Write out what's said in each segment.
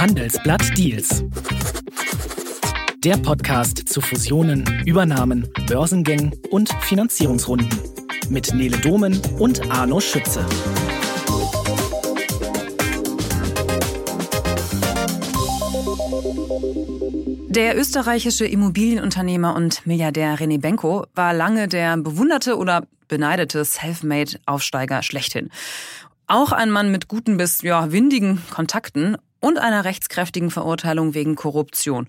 Handelsblatt Deals. Der Podcast zu Fusionen, Übernahmen, Börsengängen und Finanzierungsrunden. Mit Nele Domen und Arno Schütze. Der österreichische Immobilienunternehmer und Milliardär René Benko war lange der bewunderte oder beneidete Selfmade-Aufsteiger schlechthin. Auch ein Mann mit guten bis ja, windigen Kontakten und einer rechtskräftigen Verurteilung wegen Korruption.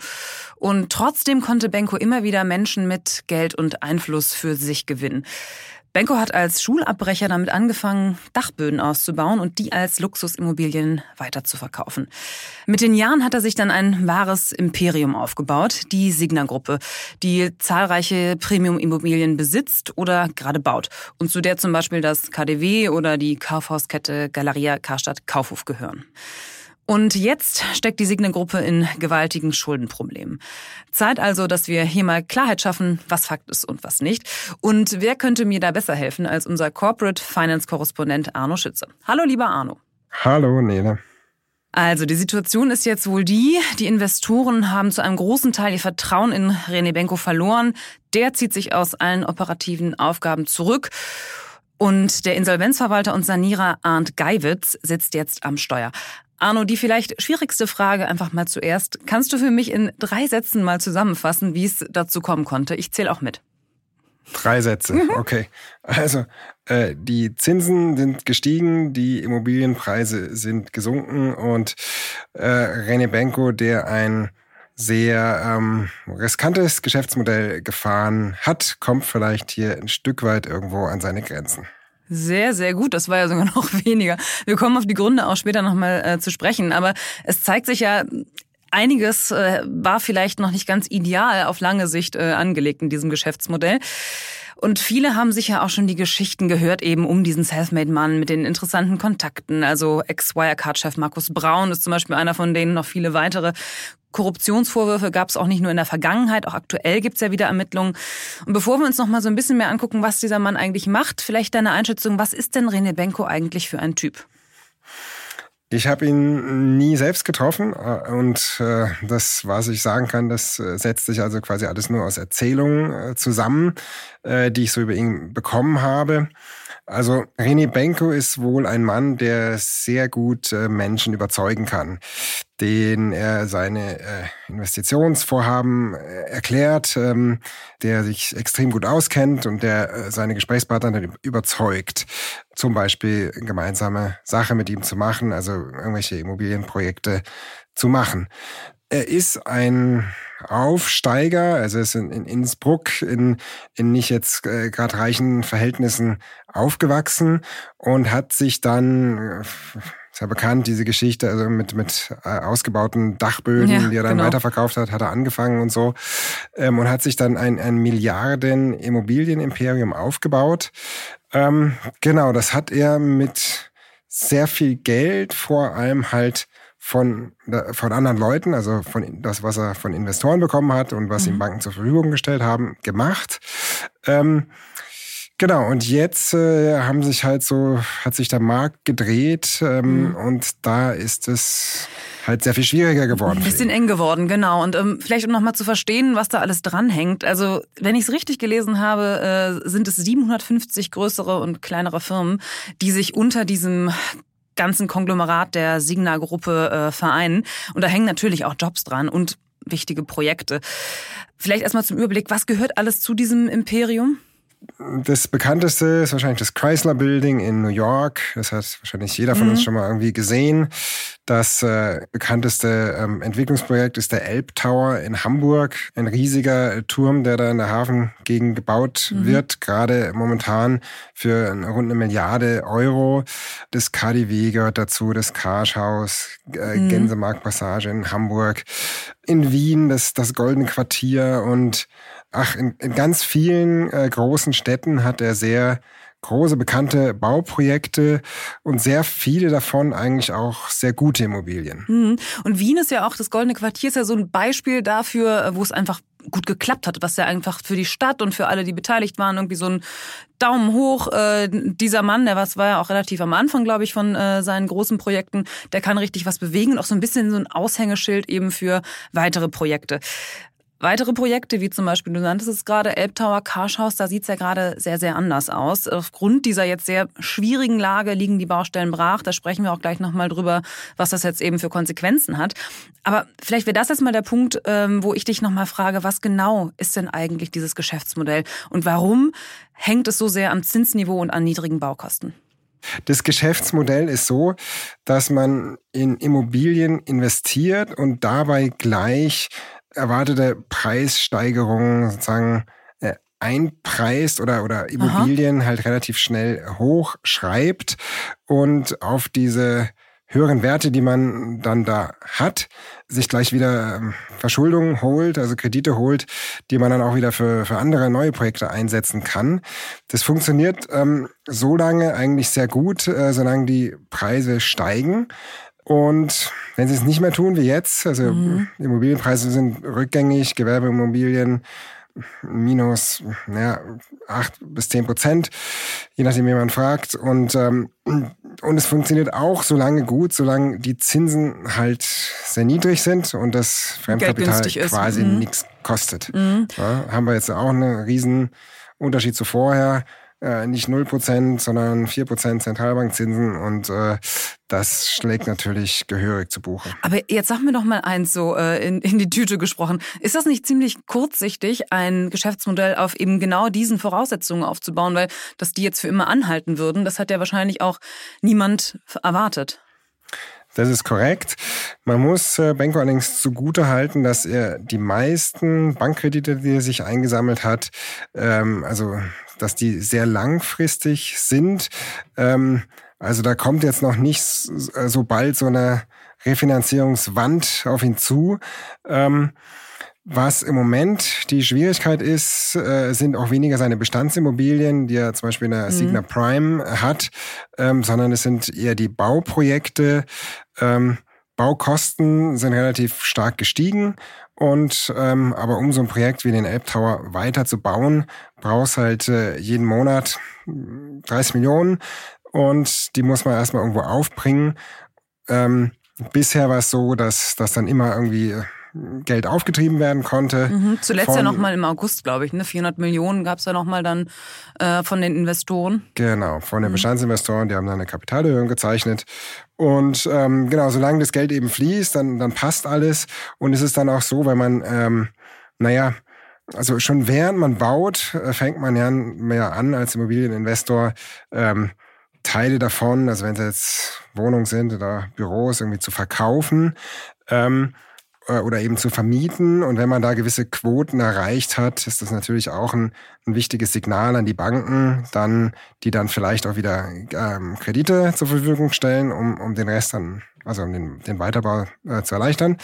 Und trotzdem konnte Benko immer wieder Menschen mit Geld und Einfluss für sich gewinnen. Benko hat als Schulabbrecher damit angefangen, Dachböden auszubauen und die als Luxusimmobilien weiterzuverkaufen. Mit den Jahren hat er sich dann ein wahres Imperium aufgebaut, die Signa-Gruppe, die zahlreiche Premium-Immobilien besitzt oder gerade baut und zu der zum Beispiel das KDW oder die Kaufhauskette Galeria Karstadt Kaufhof gehören. Und jetzt steckt die Signe-Gruppe in gewaltigen Schuldenproblemen. Zeit also, dass wir hier mal Klarheit schaffen, was Fakt ist und was nicht. Und wer könnte mir da besser helfen als unser Corporate Finance-Korrespondent Arno Schütze. Hallo, lieber Arno. Hallo, Nele. Also, die Situation ist jetzt wohl die, die Investoren haben zu einem großen Teil ihr Vertrauen in René Benko verloren. Der zieht sich aus allen operativen Aufgaben zurück. Und der Insolvenzverwalter und Sanierer Arndt Geiwitz sitzt jetzt am Steuer. Arno, die vielleicht schwierigste Frage einfach mal zuerst. Kannst du für mich in drei Sätzen mal zusammenfassen, wie es dazu kommen konnte? Ich zähle auch mit. Drei Sätze, mhm. okay. Also äh, die Zinsen sind gestiegen, die Immobilienpreise sind gesunken und äh, René Benko, der ein sehr ähm, riskantes Geschäftsmodell gefahren hat, kommt vielleicht hier ein Stück weit irgendwo an seine Grenzen. Sehr, sehr gut. Das war ja sogar noch weniger. Wir kommen auf die Gründe auch später nochmal äh, zu sprechen. Aber es zeigt sich ja, einiges äh, war vielleicht noch nicht ganz ideal auf lange Sicht äh, angelegt in diesem Geschäftsmodell. Und viele haben sicher auch schon die Geschichten gehört, eben um diesen Selfmade-Mann mit den interessanten Kontakten. Also Ex-Wirecard-Chef Markus Braun ist zum Beispiel einer von denen, noch viele weitere. Korruptionsvorwürfe gab es auch nicht nur in der Vergangenheit, auch aktuell gibt es ja wieder Ermittlungen. Und bevor wir uns noch mal so ein bisschen mehr angucken, was dieser Mann eigentlich macht, vielleicht deine Einschätzung, was ist denn René Benko eigentlich für ein Typ? Ich habe ihn nie selbst getroffen äh, und äh, das, was ich sagen kann, das äh, setzt sich also quasi alles nur aus Erzählungen zusammen, die ich so über ihn bekommen habe. Also René Benko ist wohl ein Mann, der sehr gut äh, Menschen überzeugen kann, den er seine äh, Investitionsvorhaben äh, erklärt, ähm, der sich extrem gut auskennt und der äh, seine Gesprächspartner überzeugt, zum Beispiel gemeinsame Sache mit ihm zu machen, also irgendwelche Immobilienprojekte zu machen. Er ist ein Aufsteiger, also ist in, in Innsbruck in, in nicht jetzt äh, gerade reichen Verhältnissen aufgewachsen und hat sich dann äh, ist ja bekannt, diese Geschichte, also mit, mit äh, ausgebauten Dachböden, ja, die er dann genau. weiterverkauft hat, hat er angefangen und so. Ähm, und hat sich dann ein, ein Milliarden Immobilienimperium aufgebaut. Ähm, genau, das hat er mit sehr viel Geld, vor allem halt von, von anderen Leuten, also von das, was er von Investoren bekommen hat und was mhm. ihm Banken zur Verfügung gestellt haben, gemacht. Ähm, genau, und jetzt äh, haben sich halt so, hat sich der Markt gedreht ähm, mhm. und da ist es halt sehr viel schwieriger geworden. Ein bisschen eng geworden, genau. Und ähm, vielleicht um nochmal zu verstehen, was da alles dranhängt. Also, wenn ich es richtig gelesen habe, äh, sind es 750 größere und kleinere Firmen, die sich unter diesem ganzen Konglomerat der Signa-Gruppe äh, vereinen. Und da hängen natürlich auch Jobs dran und wichtige Projekte. Vielleicht erstmal zum Überblick, was gehört alles zu diesem Imperium? Das bekannteste ist wahrscheinlich das Chrysler Building in New York. Das hat wahrscheinlich jeder von mhm. uns schon mal irgendwie gesehen. Das äh, bekannteste ähm, Entwicklungsprojekt ist der Elb Tower in Hamburg. Ein riesiger Turm, der da in der Hafengegend gebaut mhm. wird, gerade momentan für rund eine Milliarde Euro. Das KDW gehört dazu, das Karschhaus, äh, mhm. Gänsemarktpassage in Hamburg. In Wien das, das Goldene Quartier und Ach, in, in ganz vielen äh, großen Städten hat er sehr große bekannte Bauprojekte und sehr viele davon eigentlich auch sehr gute Immobilien. Mhm. Und Wien ist ja auch, das Goldene Quartier ist ja so ein Beispiel dafür, wo es einfach gut geklappt hat, was ja einfach für die Stadt und für alle, die beteiligt waren, irgendwie so ein Daumen hoch. Äh, dieser Mann, der was war ja auch relativ am Anfang, glaube ich, von äh, seinen großen Projekten, der kann richtig was bewegen und auch so ein bisschen so ein Aushängeschild eben für weitere Projekte. Weitere Projekte, wie zum Beispiel, du nanntest es gerade, Elbtower Karschhaus, da sieht's ja gerade sehr, sehr anders aus. Aufgrund dieser jetzt sehr schwierigen Lage liegen die Baustellen brach. Da sprechen wir auch gleich nochmal drüber, was das jetzt eben für Konsequenzen hat. Aber vielleicht wäre das jetzt mal der Punkt, ähm, wo ich dich nochmal frage, was genau ist denn eigentlich dieses Geschäftsmodell und warum hängt es so sehr am Zinsniveau und an niedrigen Baukosten? Das Geschäftsmodell ist so, dass man in Immobilien investiert und dabei gleich erwartete Preissteigerungen sozusagen äh, einpreist oder, oder Immobilien Aha. halt relativ schnell hochschreibt und auf diese höheren Werte, die man dann da hat, sich gleich wieder ähm, Verschuldung holt, also Kredite holt, die man dann auch wieder für, für andere neue Projekte einsetzen kann. Das funktioniert ähm, so lange eigentlich sehr gut, äh, solange die Preise steigen. Und wenn sie es nicht mehr tun wie jetzt, also mhm. Immobilienpreise sind rückgängig, Gewerbeimmobilien minus ja, 8 bis 10 Prozent, je nachdem, wie man fragt. Und, ähm, und es funktioniert auch so lange gut, solange die Zinsen halt sehr niedrig sind und das Fremdkapital quasi mhm. nichts kostet. Mhm. Ja, haben wir jetzt auch einen riesen Unterschied zu vorher äh, nicht 0%, sondern 4% Zentralbankzinsen und äh, das schlägt natürlich gehörig zu Buche. Aber jetzt sag mir doch mal eins so äh, in, in die Tüte gesprochen. Ist das nicht ziemlich kurzsichtig, ein Geschäftsmodell auf eben genau diesen Voraussetzungen aufzubauen, weil dass die jetzt für immer anhalten würden, das hat ja wahrscheinlich auch niemand erwartet. Das ist korrekt. Man muss äh, Benko allerdings zugute halten, dass er die meisten Bankkredite, die er sich eingesammelt hat, ähm, also dass die sehr langfristig sind. Ähm, also da kommt jetzt noch nicht so bald so eine Refinanzierungswand auf ihn zu. Ähm, was im Moment die Schwierigkeit ist, äh, sind auch weniger seine Bestandsimmobilien, die er zum Beispiel in der mhm. Signa Prime hat, ähm, sondern es sind eher die Bauprojekte. Ähm, Baukosten sind relativ stark gestiegen und ähm, aber um so ein Projekt wie den Elbtower weiter zu bauen, brauchst halt äh, jeden Monat 30 Millionen und die muss man erstmal irgendwo aufbringen. Ähm, bisher war es so, dass das dann immer irgendwie Geld aufgetrieben werden konnte. Mhm, zuletzt von, ja nochmal im August, glaube ich. Ne? 400 Millionen gab es ja nochmal dann äh, von den Investoren. Genau, von den mhm. Bestandsinvestoren. Die haben dann eine Kapitalerhöhung gezeichnet. Und ähm, genau, solange das Geld eben fließt, dann, dann passt alles. Und es ist dann auch so, wenn man, ähm, naja, also schon während man baut, äh, fängt man ja mehr an als Immobilieninvestor. Ähm, Teile davon, also wenn es jetzt Wohnungen sind oder Büros, irgendwie zu verkaufen. Ähm, äh, oder eben zu vermieten. Und wenn man da gewisse Quoten erreicht hat, ist das natürlich auch ein, ein wichtiges Signal an die Banken, dann, die dann vielleicht auch wieder ähm, Kredite zur Verfügung stellen, um, um den Rest dann, also um den, den Weiterbau äh, zu erleichtern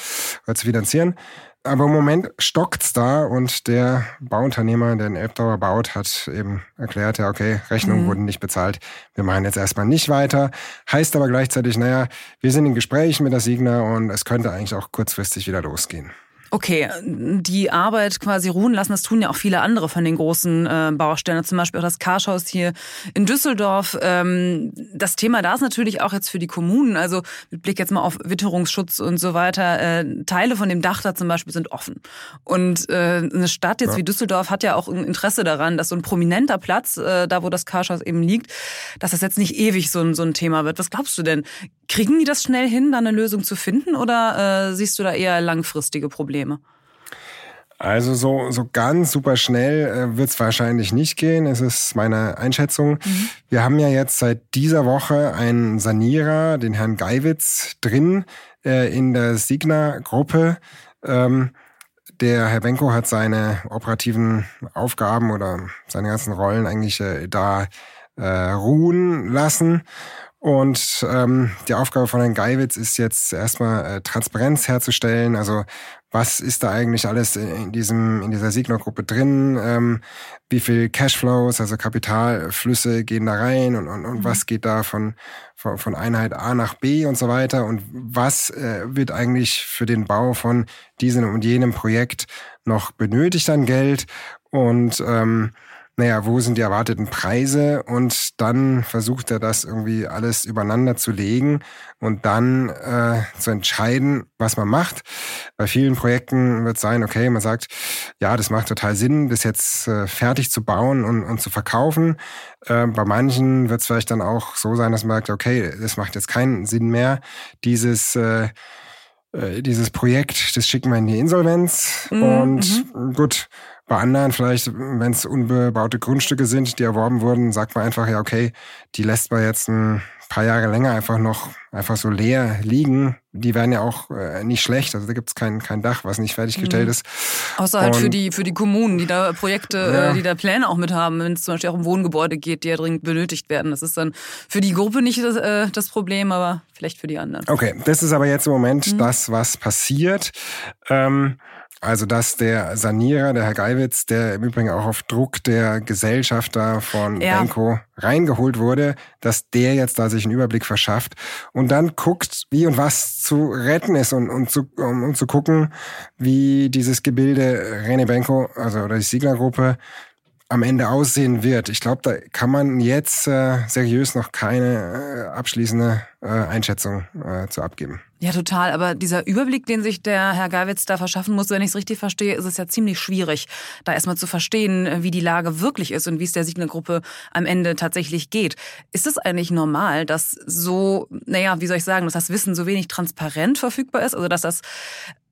oder zu finanzieren. Aber im Moment stockt's da und der Bauunternehmer, der den Elbtower baut, hat eben erklärt, ja, okay, Rechnungen mhm. wurden nicht bezahlt. Wir machen jetzt erstmal nicht weiter. Heißt aber gleichzeitig, naja, wir sind in Gesprächen mit der Signa und es könnte eigentlich auch kurzfristig wieder losgehen. Okay, die Arbeit quasi ruhen lassen, das tun ja auch viele andere von den großen äh, Baustellen, zum Beispiel auch das Karschhaus hier in Düsseldorf. Ähm, das Thema da ist natürlich auch jetzt für die Kommunen, also mit Blick jetzt mal auf Witterungsschutz und so weiter, äh, Teile von dem Dach da zum Beispiel sind offen. Und äh, eine Stadt jetzt ja. wie Düsseldorf hat ja auch ein Interesse daran, dass so ein prominenter Platz, äh, da wo das Karschhaus eben liegt, dass das jetzt nicht ewig so ein, so ein Thema wird. Was glaubst du denn? Kriegen die das schnell hin, da eine Lösung zu finden oder äh, siehst du da eher langfristige Probleme? Also so, so ganz super schnell äh, wird es wahrscheinlich nicht gehen. Es ist meine Einschätzung. Mhm. Wir haben ja jetzt seit dieser Woche einen Sanierer, den Herrn Geiwitz, drin äh, in der Signa-Gruppe. Ähm, der Herr Benko hat seine operativen Aufgaben oder seine ganzen Rollen eigentlich äh, da äh, ruhen lassen. Und ähm, die Aufgabe von Herrn Geiwitz ist jetzt erstmal äh, Transparenz herzustellen. Also was ist da eigentlich alles in diesem in dieser Signer-Gruppe drin? Ähm, wie viel Cashflows, also Kapitalflüsse gehen da rein und, und, und mhm. was geht da von, von, von Einheit A nach B und so weiter? Und was äh, wird eigentlich für den Bau von diesem und jenem Projekt noch benötigt an Geld? Und ähm, naja, wo sind die erwarteten Preise? Und dann versucht er das irgendwie alles übereinander zu legen und dann äh, zu entscheiden, was man macht. Bei vielen Projekten wird es sein, okay, man sagt, ja, das macht total Sinn, das jetzt äh, fertig zu bauen und, und zu verkaufen. Äh, bei manchen wird es vielleicht dann auch so sein, dass man sagt, okay, das macht jetzt keinen Sinn mehr, dieses äh, äh dieses Projekt, das schicken wir in die Insolvenz. Mhm. Und mhm. gut, bei anderen vielleicht, wenn es unbebaute Grundstücke sind, die erworben wurden, sagt man einfach, ja, okay, die lässt man jetzt ein paar Jahre länger einfach noch einfach so leer liegen. Die werden ja auch äh, nicht schlecht. Also da gibt's kein, kein Dach, was nicht fertiggestellt mhm. ist. Außer halt Und, für die, für die Kommunen, die da Projekte, ja. äh, die da Pläne auch mit haben, wenn es zum Beispiel auch um Wohngebäude geht, die ja dringend benötigt werden. Das ist dann für die Gruppe nicht das, äh, das Problem, aber vielleicht für die anderen. Okay, das ist aber jetzt im Moment mhm. das, was passiert. Ähm, also, dass der Sanierer, der Herr Geiwitz, der im Übrigen auch auf Druck der Gesellschafter von ja. Benko reingeholt wurde, dass der jetzt da sich einen Überblick verschafft und dann guckt, wie und was zu retten ist und, und zu, um, um zu gucken, wie dieses Gebilde René Benko, also oder die Siegler-Gruppe, am Ende aussehen wird. Ich glaube, da kann man jetzt äh, seriös noch keine äh, abschließende äh, Einschätzung äh, zu abgeben. Ja, total. Aber dieser Überblick, den sich der Herr Geiwitz da verschaffen muss, wenn ich es richtig verstehe, ist es ja ziemlich schwierig, da erstmal zu verstehen, wie die Lage wirklich ist und wie es der Siegner-Gruppe am Ende tatsächlich geht. Ist es eigentlich normal, dass so, naja, wie soll ich sagen, dass das Wissen so wenig transparent verfügbar ist? Also, dass das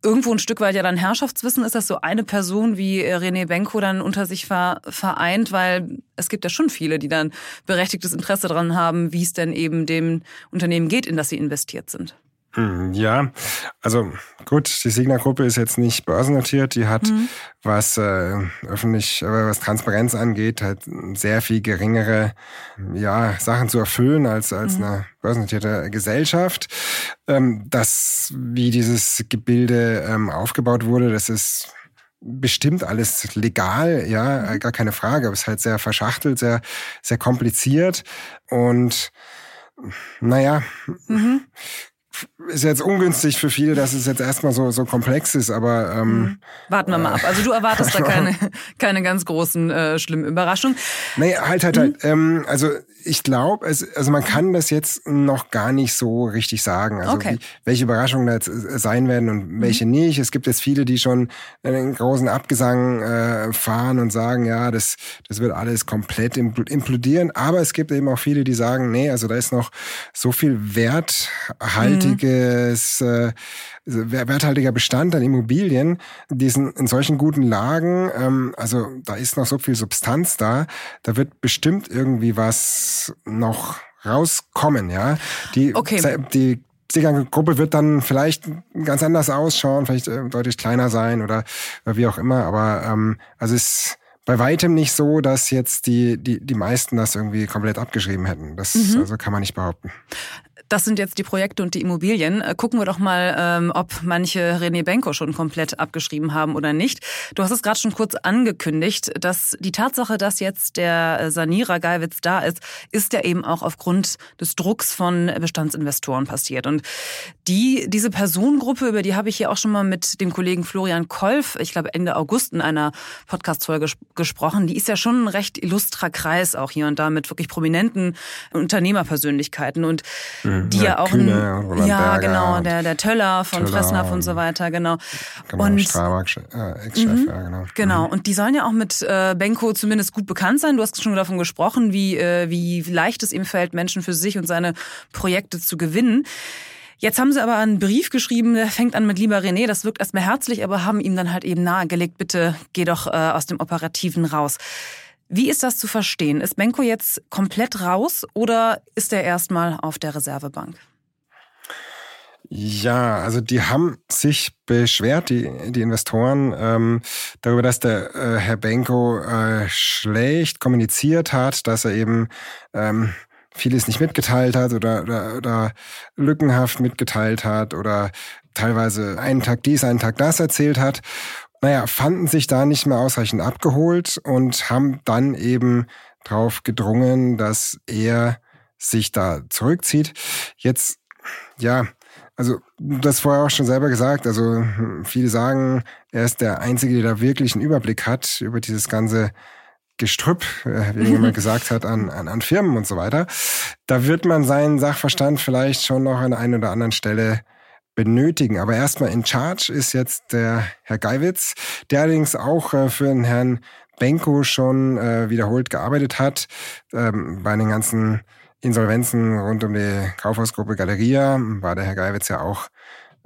irgendwo ein Stück weit ja dann Herrschaftswissen ist, dass so eine Person wie äh, René Benko dann unter sich vereint, weil es gibt ja schon viele, die dann berechtigtes Interesse daran haben, wie es denn eben dem Unternehmen geht, in das sie investiert sind. Hm, ja, also gut, die Signa-Gruppe ist jetzt nicht börsennotiert, die hat, mhm. was äh, öffentlich, äh, was Transparenz angeht, halt sehr viel geringere ja, Sachen zu erfüllen als, als mhm. eine börsennotierte Gesellschaft. Ähm, das, wie dieses Gebilde ähm, aufgebaut wurde, das ist bestimmt alles legal, ja, mhm. gar keine Frage, aber es ist halt sehr verschachtelt, sehr, sehr kompliziert und naja, mhm ist jetzt ungünstig für viele, dass es jetzt erstmal so, so komplex ist, aber ähm, mhm. warten wir mal ab. Also du erwartest da keine, keine ganz großen äh, schlimmen Überraschungen. Nee, halt, halt, halt. Mhm. Ähm, also ich glaube, also man kann das jetzt noch gar nicht so richtig sagen. Also okay. wie, welche Überraschungen da jetzt äh, sein werden und mhm. welche mhm. nicht. Es gibt jetzt viele, die schon einen großen Abgesang äh, fahren und sagen, ja, das, das wird alles komplett implodieren. Aber es gibt eben auch viele, die sagen, nee, also da ist noch so viel werthaltiges mhm. äh, werthaltiger Bestand an Immobilien, die sind in solchen guten Lagen, ähm, also da ist noch so viel Substanz da, da wird bestimmt irgendwie was noch rauskommen, ja. Die, okay. die die Gruppe wird dann vielleicht ganz anders ausschauen, vielleicht äh, deutlich kleiner sein oder, wie auch immer, aber ähm, also es ist bei weitem nicht so, dass jetzt die, die, die meisten das irgendwie komplett abgeschrieben hätten. Das mhm. also kann man nicht behaupten. Das sind jetzt die Projekte und die Immobilien. Äh, gucken wir doch mal, ähm, ob manche René Benko schon komplett abgeschrieben haben oder nicht. Du hast es gerade schon kurz angekündigt, dass die Tatsache, dass jetzt der Sanierer Geiwitz da ist, ist ja eben auch aufgrund des Drucks von Bestandsinvestoren passiert. Und die, diese Personengruppe, über die habe ich hier auch schon mal mit dem Kollegen Florian Kolf, ich glaube Ende August in einer Podcast-Folge gesprochen, die ist ja schon ein recht illustrer Kreis auch hier und da mit wirklich prominenten Unternehmerpersönlichkeiten. Und mhm die ja, auch Kühne, ein, ja genau der der Töller von Töller Fressnapf und so weiter genau, genau und Strabag, äh, Ex-Chef mhm, ja genau. Genau mhm. und die sollen ja auch mit äh, Benko zumindest gut bekannt sein. Du hast schon davon gesprochen wie äh, wie leicht es ihm fällt Menschen für sich und seine Projekte zu gewinnen. Jetzt haben sie aber einen Brief geschrieben, der fängt an mit Lieber René, das wirkt erstmal herzlich, aber haben ihm dann halt eben nahegelegt, bitte geh doch äh, aus dem Operativen raus. Wie ist das zu verstehen? Ist Benko jetzt komplett raus oder ist er erstmal auf der Reservebank? Ja, also die haben sich beschwert, die, die Investoren, ähm, darüber, dass der äh, Herr Benko äh, schlecht kommuniziert hat, dass er eben ähm, vieles nicht mitgeteilt hat oder, oder, oder lückenhaft mitgeteilt hat oder teilweise einen Tag dies, einen Tag das erzählt hat. Naja, fanden sich da nicht mehr ausreichend abgeholt und haben dann eben drauf gedrungen, dass er sich da zurückzieht. Jetzt, ja, also das vorher auch schon selber gesagt. Also viele sagen, er ist der Einzige, der da wirklich einen Überblick hat über dieses ganze Gestrüpp, äh, wie jemand gesagt hat, an, an, an Firmen und so weiter. Da wird man seinen Sachverstand vielleicht schon noch an einer oder anderen Stelle benötigen. Aber erstmal in Charge ist jetzt der Herr Geiwitz, der allerdings auch äh, für den Herrn Benko schon äh, wiederholt gearbeitet hat, ähm, bei den ganzen Insolvenzen rund um die Kaufhausgruppe Galeria war der Herr Geiwitz ja auch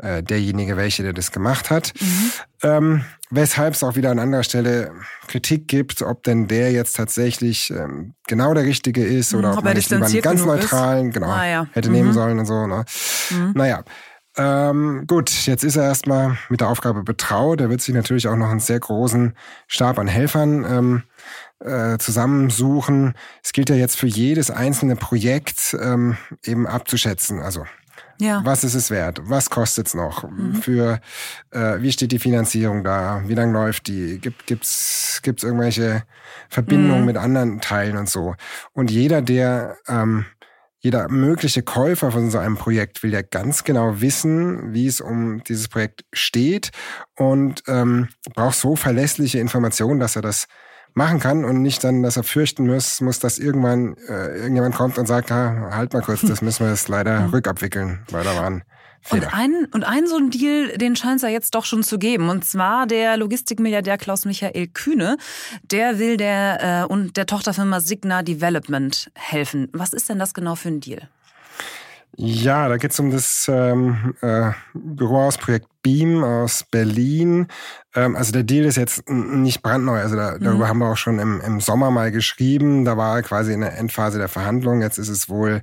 äh, derjenige, welche der das gemacht hat. Mhm. Ähm, weshalb es auch wieder an anderer Stelle Kritik gibt, ob denn der jetzt tatsächlich ähm, genau der Richtige ist oder mhm, ob, ob man nicht lieber einen ganz neutralen genau, ah, ja. hätte mhm. nehmen sollen und so. Ne? Mhm. Naja, ähm, gut, jetzt ist er erstmal mit der Aufgabe betraut. Er wird sich natürlich auch noch einen sehr großen Stab an Helfern ähm, äh, zusammensuchen. Es gilt ja jetzt für jedes einzelne Projekt ähm, eben abzuschätzen. Also ja. Was ist es wert? Was kostet es noch? Mhm. Für äh, wie steht die Finanzierung da? Wie lange läuft die? Gibt gibt's gibt's irgendwelche Verbindungen mhm. mit anderen Teilen und so? Und jeder, der ähm, jeder mögliche Käufer von so einem Projekt will ja ganz genau wissen, wie es um dieses Projekt steht und ähm, braucht so verlässliche Informationen, dass er das machen kann und nicht dann, dass er fürchten muss, muss, dass irgendwann äh, irgendjemand kommt und sagt, ah, halt mal kurz, das müssen wir jetzt leider rückabwickeln, weil da waren Fehler. Und ein, und ein so ein Deal, den scheint es ja jetzt doch schon zu geben. Und zwar der Logistikmilliardär Klaus-Michael Kühne. Der will der, äh, und der Tochterfirma Signa Development helfen. Was ist denn das genau für ein Deal? Ja, da geht es um das ähm, äh, Bürohausprojekt Beam aus Berlin. Ähm, also der Deal ist jetzt nicht brandneu. Also da, mhm. darüber haben wir auch schon im, im Sommer mal geschrieben. Da war quasi in der Endphase der Verhandlungen. Jetzt ist es wohl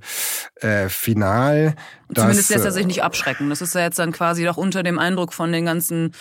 äh, final. Zumindest lässt er sich nicht abschrecken. Das ist ja jetzt dann quasi doch unter dem Eindruck von den ganzen,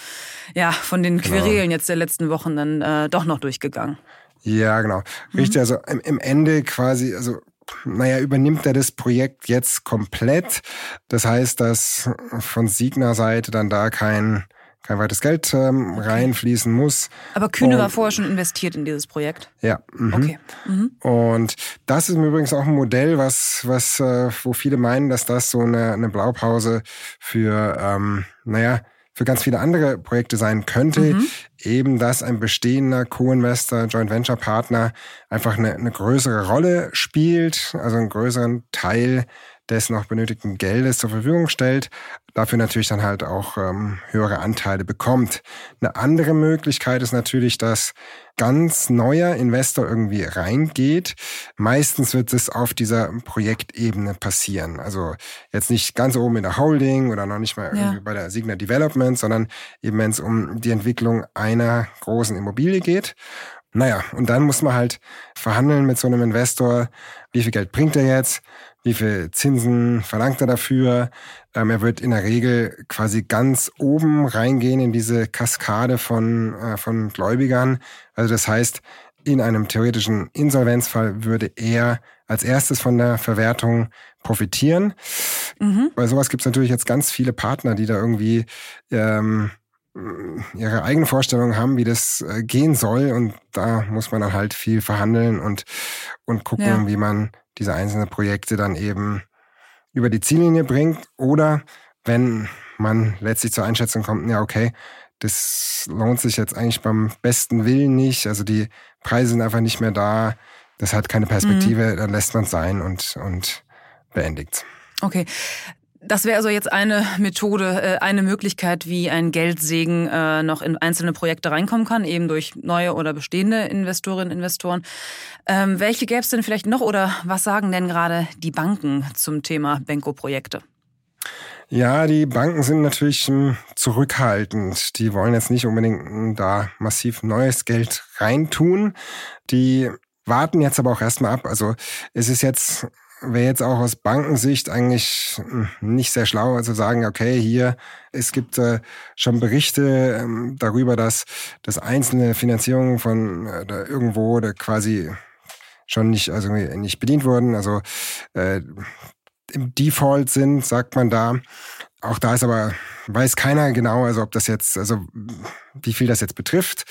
ja, von den genau. Querelen jetzt der letzten Wochen dann äh, doch noch durchgegangen. Ja, genau. Richtig, mhm. also im, im Ende quasi, also naja, übernimmt er das Projekt jetzt komplett. Das heißt, dass von Signer Seite dann da kein, kein weiteres Geld ähm, reinfließen muss. Aber Kühne und, war vorher schon investiert in dieses Projekt. Ja. Mhm. Okay. Mhm. Und das ist übrigens auch ein Modell, was, was, äh, wo viele meinen, dass das so eine, eine Blaupause für, ähm, naja, für ganz viele andere Projekte sein könnte, mhm. eben dass ein bestehender Co-Investor, Joint Venture Partner einfach eine, eine größere Rolle spielt, also einen größeren Teil des noch benötigten Geldes zur Verfügung stellt, dafür natürlich dann halt auch ähm, höhere Anteile bekommt. Eine andere Möglichkeit ist natürlich, dass ganz neuer Investor irgendwie reingeht. Meistens wird es auf dieser Projektebene passieren. Also jetzt nicht ganz oben in der Holding oder noch nicht mal irgendwie ja. bei der Signa Development, sondern eben wenn es um die Entwicklung einer großen Immobilie geht. Naja, und dann muss man halt verhandeln mit so einem Investor, wie viel Geld bringt er jetzt, wie viel Zinsen verlangt er dafür. Ähm, er wird in der Regel quasi ganz oben reingehen in diese Kaskade von, äh, von Gläubigern. Also das heißt, in einem theoretischen Insolvenzfall würde er als erstes von der Verwertung profitieren. Mhm. Bei sowas gibt es natürlich jetzt ganz viele Partner, die da irgendwie ähm, ihre eigene Vorstellung haben, wie das äh, gehen soll. Und da muss man dann halt viel verhandeln und, und gucken, ja. wie man diese einzelnen Projekte dann eben über die Ziellinie bringt oder wenn man letztlich zur Einschätzung kommt, ja, okay, das lohnt sich jetzt eigentlich beim besten Willen nicht, also die Preise sind einfach nicht mehr da, das hat keine Perspektive, mhm. dann lässt man es sein und, und beendigt. Okay. Das wäre also jetzt eine Methode, äh, eine Möglichkeit, wie ein Geldsegen äh, noch in einzelne Projekte reinkommen kann, eben durch neue oder bestehende Investorinnen und Investoren. Ähm, welche gäbe es denn vielleicht noch oder was sagen denn gerade die Banken zum Thema Benko-Projekte? Ja, die Banken sind natürlich hm, zurückhaltend. Die wollen jetzt nicht unbedingt hm, da massiv neues Geld reintun. Die warten jetzt aber auch erstmal ab. Also es ist jetzt wäre jetzt auch aus Bankensicht eigentlich hm, nicht sehr schlau, also sagen, okay, hier, es gibt äh, schon Berichte ähm, darüber, dass, dass einzelne Finanzierungen von äh, da irgendwo da quasi schon nicht, also nicht bedient wurden, also äh, im Default sind, sagt man da. Auch da ist aber, weiß keiner genau, also ob das jetzt, also wie viel das jetzt betrifft.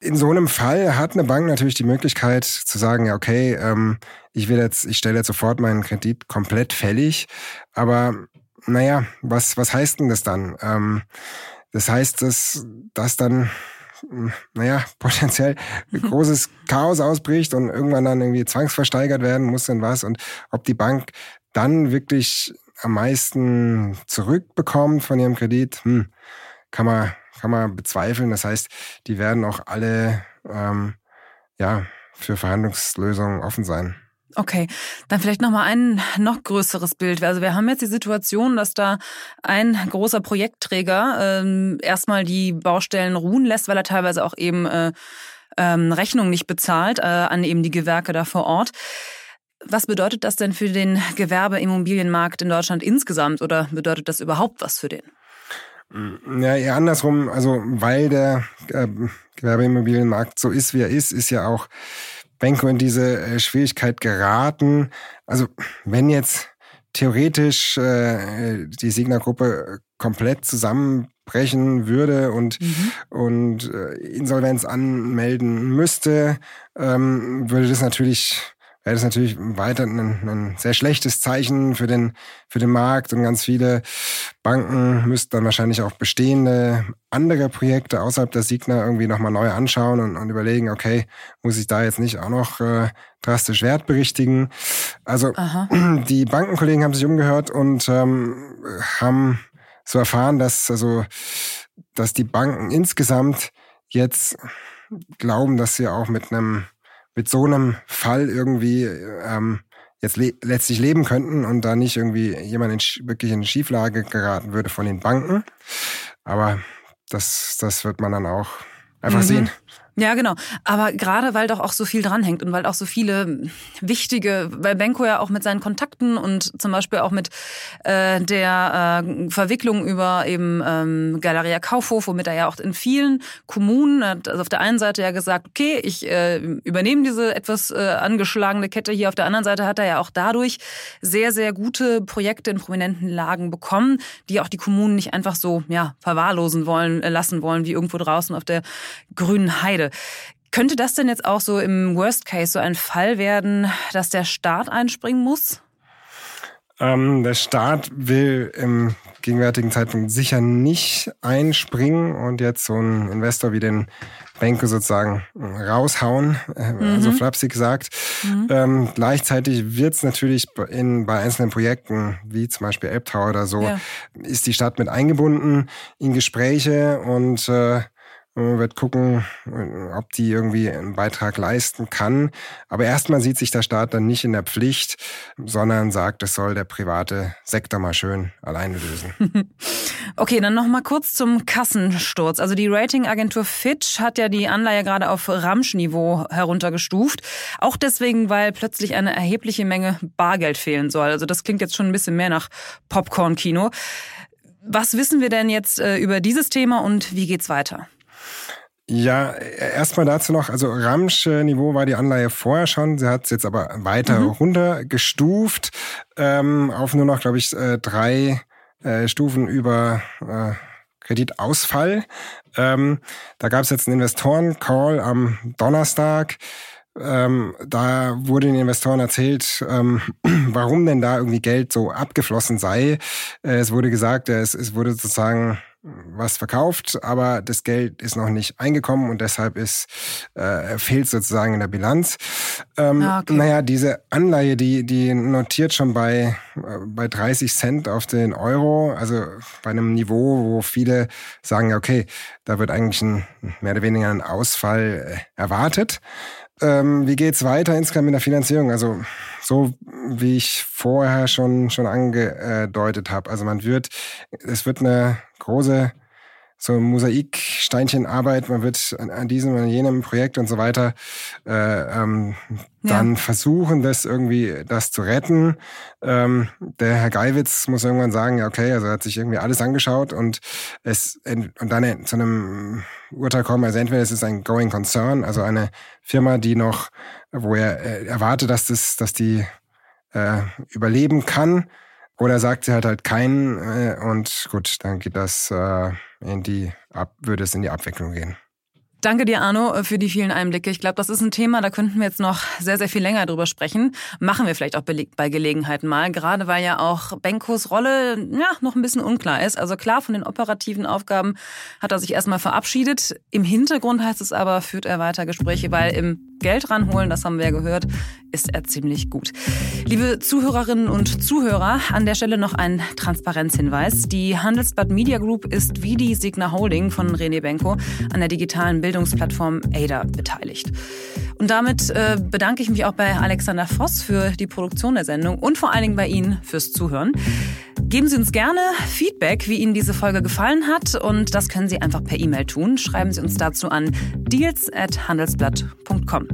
In so einem Fall hat eine Bank natürlich die Möglichkeit zu sagen, ja, okay, ähm, ich will jetzt, ich stelle jetzt sofort meinen Kredit komplett fällig. Aber naja, was, was heißt denn das dann? Ähm, das heißt, dass, dass dann naja, potenziell großes Chaos ausbricht und irgendwann dann irgendwie zwangsversteigert werden muss und was und ob die Bank dann wirklich am meisten zurückbekommt von ihrem Kredit, hm, kann man, kann man bezweifeln. Das heißt, die werden auch alle ähm, ja, für Verhandlungslösungen offen sein. Okay, dann vielleicht noch mal ein noch größeres Bild. Also wir haben jetzt die Situation, dass da ein großer Projektträger ähm, erstmal die Baustellen ruhen lässt, weil er teilweise auch eben äh, ähm, Rechnungen nicht bezahlt äh, an eben die Gewerke da vor Ort. Was bedeutet das denn für den Gewerbeimmobilienmarkt in Deutschland insgesamt oder bedeutet das überhaupt was für den? Ja, eher andersrum. Also weil der äh, Gewerbeimmobilienmarkt so ist, wie er ist, ist ja auch Benko in diese äh, Schwierigkeit geraten. Also wenn jetzt theoretisch äh, die Signa-Gruppe komplett zusammenbrechen würde und, mhm. und äh, Insolvenz anmelden müsste, ähm, würde das natürlich wäre das natürlich weiter ein, ein, sehr schlechtes Zeichen für den, für den Markt und ganz viele Banken müssten dann wahrscheinlich auch bestehende andere Projekte außerhalb der Signa irgendwie nochmal neu anschauen und, und, überlegen, okay, muss ich da jetzt nicht auch noch äh, drastisch Wert berichtigen? Also Aha. die Bankenkollegen haben sich umgehört und ähm, haben so erfahren, dass also dass die Banken insgesamt jetzt glauben, dass sie auch mit einem mit so einem Fall irgendwie ähm, jetzt le letztlich leben könnten und da nicht irgendwie jemand in, wirklich in Schieflage geraten würde von den Banken. Aber das, das wird man dann auch einfach mhm. sehen. Ja, genau. Aber gerade weil doch auch so viel dranhängt und weil auch so viele wichtige, weil Benko ja auch mit seinen Kontakten und zum Beispiel auch mit äh, der äh, Verwicklung über eben ähm, Galeria Kaufhof, womit er ja auch in vielen Kommunen hat also auf der einen Seite ja gesagt, okay, ich äh, übernehme diese etwas äh, angeschlagene Kette hier. Auf der anderen Seite hat er ja auch dadurch sehr, sehr gute Projekte in prominenten Lagen bekommen, die auch die Kommunen nicht einfach so ja verwahrlosen wollen, äh, lassen wollen, wie irgendwo draußen auf der grünen Heide. Freude. Könnte das denn jetzt auch so im Worst Case so ein Fall werden, dass der Staat einspringen muss? Ähm, der Staat will im gegenwärtigen Zeitpunkt sicher nicht einspringen und jetzt so einen Investor wie den Benko sozusagen raushauen, äh, mhm. so flapsig gesagt. Mhm. Ähm, gleichzeitig wird es natürlich in, bei einzelnen Projekten, wie zum Beispiel Elbtower oder so, ja. ist die Stadt mit eingebunden in Gespräche und äh, wird gucken, ob die irgendwie einen Beitrag leisten kann. Aber erstmal sieht sich der Staat dann nicht in der Pflicht, sondern sagt, es soll der private Sektor mal schön alleine lösen. okay, dann noch mal kurz zum Kassensturz. Also die Ratingagentur Fitch hat ja die Anleihe gerade auf Ramschniveau heruntergestuft. Auch deswegen, weil plötzlich eine erhebliche Menge Bargeld fehlen soll. Also das klingt jetzt schon ein bisschen mehr nach Popcorn-Kino. Was wissen wir denn jetzt äh, über dieses Thema und wie geht's weiter? Ja, erstmal dazu noch, also Ramsch-Niveau war die Anleihe vorher schon, sie hat es jetzt aber weiter mhm. runtergestuft ähm, auf nur noch, glaube ich, äh, drei äh, Stufen über äh, Kreditausfall. Ähm, da gab es jetzt einen Investoren-Call am Donnerstag. Ähm, da wurde den Investoren erzählt, ähm, warum denn da irgendwie Geld so abgeflossen sei. Äh, es wurde gesagt, es, es wurde sozusagen was verkauft, aber das Geld ist noch nicht eingekommen und deshalb ist äh, fehlt sozusagen in der Bilanz. Ähm, ah, okay. Naja, diese Anleihe, die die notiert schon bei äh, bei 30 Cent auf den Euro, also bei einem Niveau, wo viele sagen, okay, da wird eigentlich ein mehr oder weniger ein Ausfall äh, erwartet. Ähm, wie geht's weiter insgesamt mit der Finanzierung? Also so wie ich vorher schon schon angedeutet habe. Also man wird, es wird eine große so Mosaiksteinchenarbeit, man wird an, diesem und jenem Projekt und so weiter äh, ähm, dann ja. versuchen, das irgendwie das zu retten. Ähm, der Herr Geiwitz muss irgendwann sagen, ja okay, also er hat sich irgendwie alles angeschaut und es und dann zu einem Urteil kommen, also entweder es ist ein Going Concern, also eine Firma, die noch, wo er äh, erwartet, dass das, dass die äh, überleben kann, oder sagt sie halt halt keinen äh, und gut, dann geht das äh, in die Ab würde es in die Abwicklung gehen. Danke dir, Arno, für die vielen Einblicke. Ich glaube, das ist ein Thema, da könnten wir jetzt noch sehr, sehr viel länger drüber sprechen. Machen wir vielleicht auch bei Gelegenheiten mal, gerade weil ja auch Benkos Rolle ja, noch ein bisschen unklar ist. Also klar, von den operativen Aufgaben hat er sich erstmal verabschiedet. Im Hintergrund heißt es aber, führt er weiter Gespräche, weil im Geld ranholen, das haben wir ja gehört, ist er ziemlich gut. Liebe Zuhörerinnen und Zuhörer, an der Stelle noch ein Transparenzhinweis. Die Handelsblatt Media Group ist wie die Signa Holding von René Benko an der digitalen Bildungsplattform ADA beteiligt. Und damit äh, bedanke ich mich auch bei Alexander Voss für die Produktion der Sendung und vor allen Dingen bei Ihnen fürs Zuhören. Geben Sie uns gerne Feedback, wie Ihnen diese Folge gefallen hat und das können Sie einfach per E-Mail tun. Schreiben Sie uns dazu an deals@handelsblatt.com.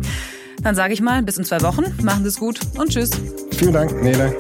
Dann sage ich mal, bis in zwei Wochen. Machen Sie es gut und tschüss. Vielen Dank, Nele.